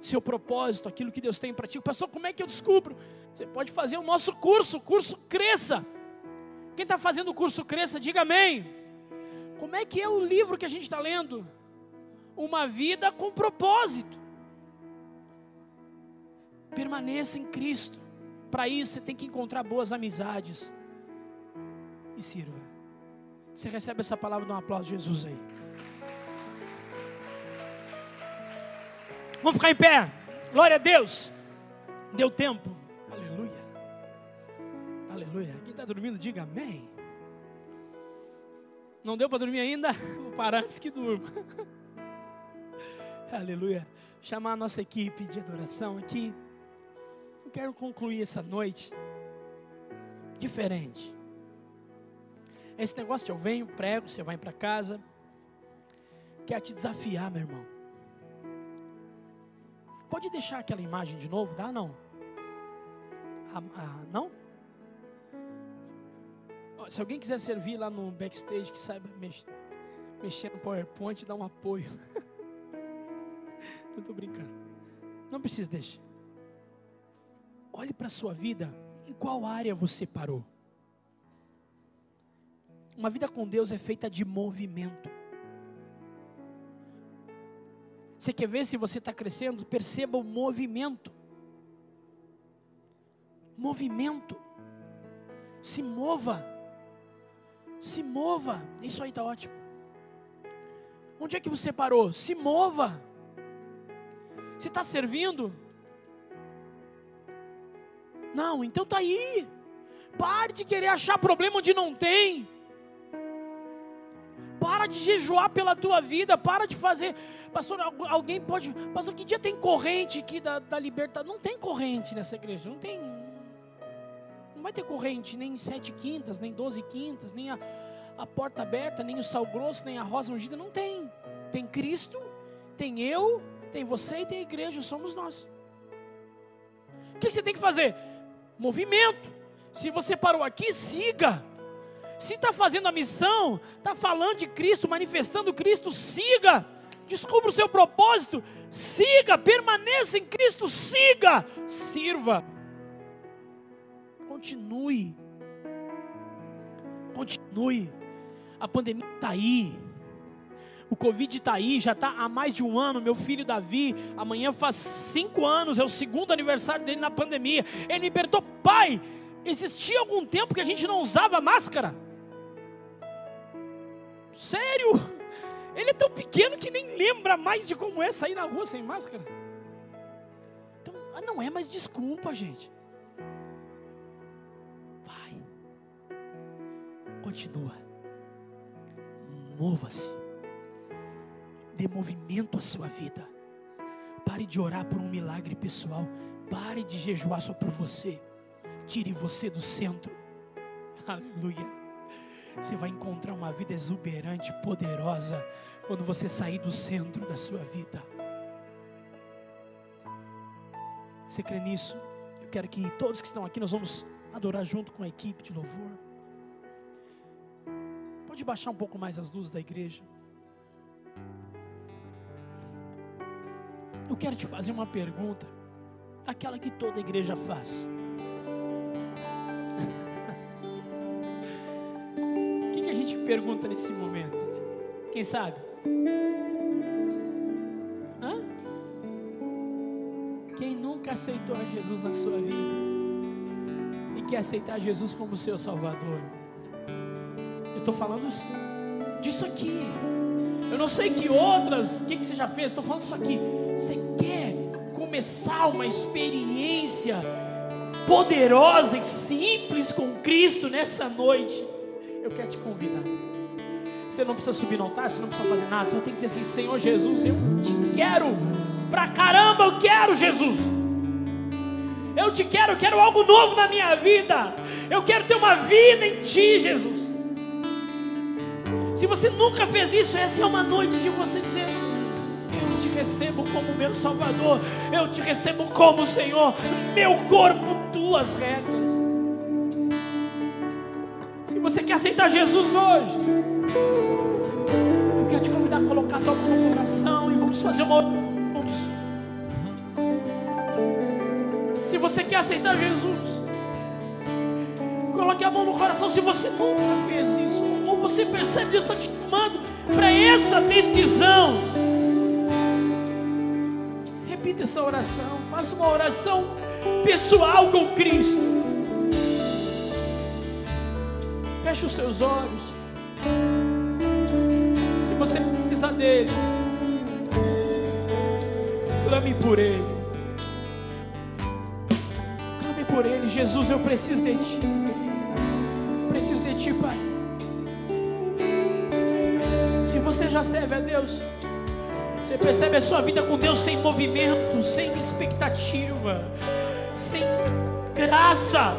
A: Seu propósito, aquilo que Deus tem para ti. Pastor, como é que eu descubro? Você pode fazer o nosso curso, o curso Cresça. Quem está fazendo o curso Cresça, diga amém. Como é que é o livro que a gente está lendo? Uma vida com propósito. Permaneça em Cristo. Para isso você tem que encontrar boas amizades e sirva. Você recebe essa palavra, dá um aplauso Jesus aí. Vamos ficar em pé. Glória a Deus. Deu tempo. Aleluia. Aleluia. Quem está dormindo, diga amém. Não deu para dormir ainda? Vou parar antes que durma. Aleluia. Chamar a nossa equipe de adoração aqui. Eu quero concluir essa noite diferente. Esse negócio de eu venho, prego, você vai para casa. Quer te desafiar, meu irmão. Pode deixar aquela imagem de novo, dá? Não? Ah, ah, não? Se alguém quiser servir lá no backstage, que saiba mexer, mexer no PowerPoint, dá um apoio. Eu estou brincando. Não precisa deixar. Olhe para a sua vida, em qual área você parou? Uma vida com Deus é feita de movimento. Você quer ver se você está crescendo? Perceba o movimento. Movimento. Se mova. Se mova. Isso aí está ótimo. Onde é que você parou? Se mova. Você está servindo? Não, então tá aí. Pare de querer achar problema onde não tem. Para de jejuar pela tua vida, para de fazer. Pastor, alguém pode. Pastor, que dia tem corrente aqui da, da libertação? Não tem corrente nessa igreja, não tem. Não vai ter corrente, nem sete quintas, nem doze quintas, nem a, a porta aberta, nem o sal grosso, nem a rosa ungida. Não tem. Tem Cristo, tem eu, tem você e tem a igreja, somos nós. O que você tem que fazer? Movimento. Se você parou aqui, siga. Se está fazendo a missão, está falando de Cristo, manifestando Cristo, siga. Descubra o seu propósito, siga, permaneça em Cristo, siga, sirva. Continue. Continue. A pandemia está aí. O Covid está aí, já está há mais de um ano. Meu filho Davi, amanhã faz cinco anos, é o segundo aniversário dele na pandemia. Ele me perguntou, pai, existia algum tempo que a gente não usava máscara? Sério? Ele é tão pequeno que nem lembra mais de como é sair na rua sem máscara. Então, ah, não é mais desculpa, gente. Vai. Continua. Mova-se. Dê movimento à sua vida. Pare de orar por um milagre pessoal. Pare de jejuar só por você. Tire você do centro. Aleluia. Você vai encontrar uma vida exuberante, poderosa, quando você sair do centro da sua vida. Você crê nisso? Eu quero que todos que estão aqui, nós vamos adorar junto com a equipe de louvor. Pode baixar um pouco mais as luzes da igreja. Eu quero te fazer uma pergunta, aquela que toda igreja faz. pergunta nesse momento? Quem sabe? Hã? Quem nunca aceitou a Jesus na sua vida e quer aceitar Jesus como seu Salvador? Eu estou falando disso aqui. Eu não sei que outras, o que, que você já fez? Estou falando disso aqui. Você quer começar uma experiência poderosa e simples com Cristo nessa noite? eu quero te convidar. Você não precisa subir no altar, você não precisa fazer nada, você tem que dizer assim: Senhor Jesus, eu te quero, pra caramba, eu quero Jesus. Eu te quero, eu quero algo novo na minha vida. Eu quero ter uma vida em Ti, Jesus. Se você nunca fez isso, essa é uma noite de você dizer: Eu te recebo como meu Salvador, eu te recebo como Senhor, meu corpo, tuas regras você quer aceitar Jesus hoje, eu quero te convidar a colocar a tua mão no coração e vamos fazer uma oração. Se você quer aceitar Jesus, coloque a mão no coração. Se você nunca fez isso, ou você percebe Deus está te chamando para essa decisão, repita essa oração. Faça uma oração pessoal com Cristo. Feche os seus olhos. Se você precisa dele, clame por ele. Clame por ele. Jesus, eu preciso de ti. Preciso de ti, Pai. Se você já serve a Deus, você percebe a sua vida com Deus sem movimento, sem expectativa, sem graça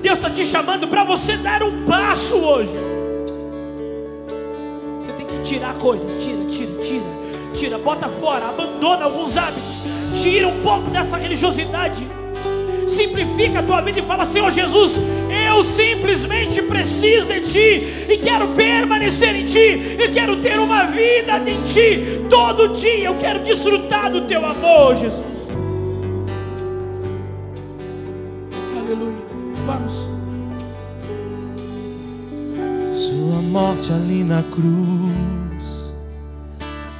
A: Deus está te chamando para você dar um passo hoje. Você tem que tirar coisas, tira, tira, tira, tira, bota fora, abandona alguns hábitos, tira um pouco dessa religiosidade simplifica a tua vida e fala: Senhor Jesus, eu simplesmente preciso de Ti e quero permanecer em Ti e quero ter uma vida em Ti todo dia. Eu quero desfrutar do Teu amor, Jesus. Aleluia. Vamos.
B: Sua morte ali na cruz,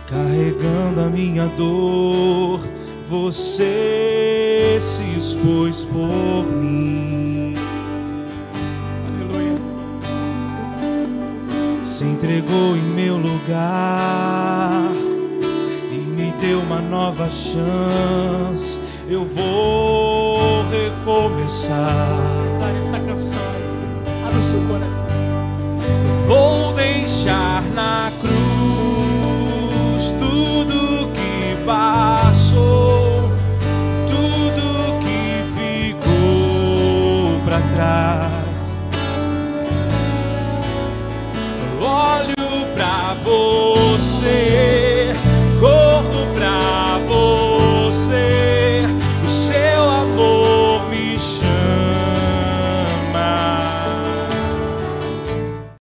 B: carregando a minha dor você se expôs por mim.
A: Aleluia.
B: Se entregou em meu lugar e me deu uma nova chance. Eu vou recomeçar.
A: Declare essa canção. Abra o seu coração.
B: Vou deixar na cruz lugar.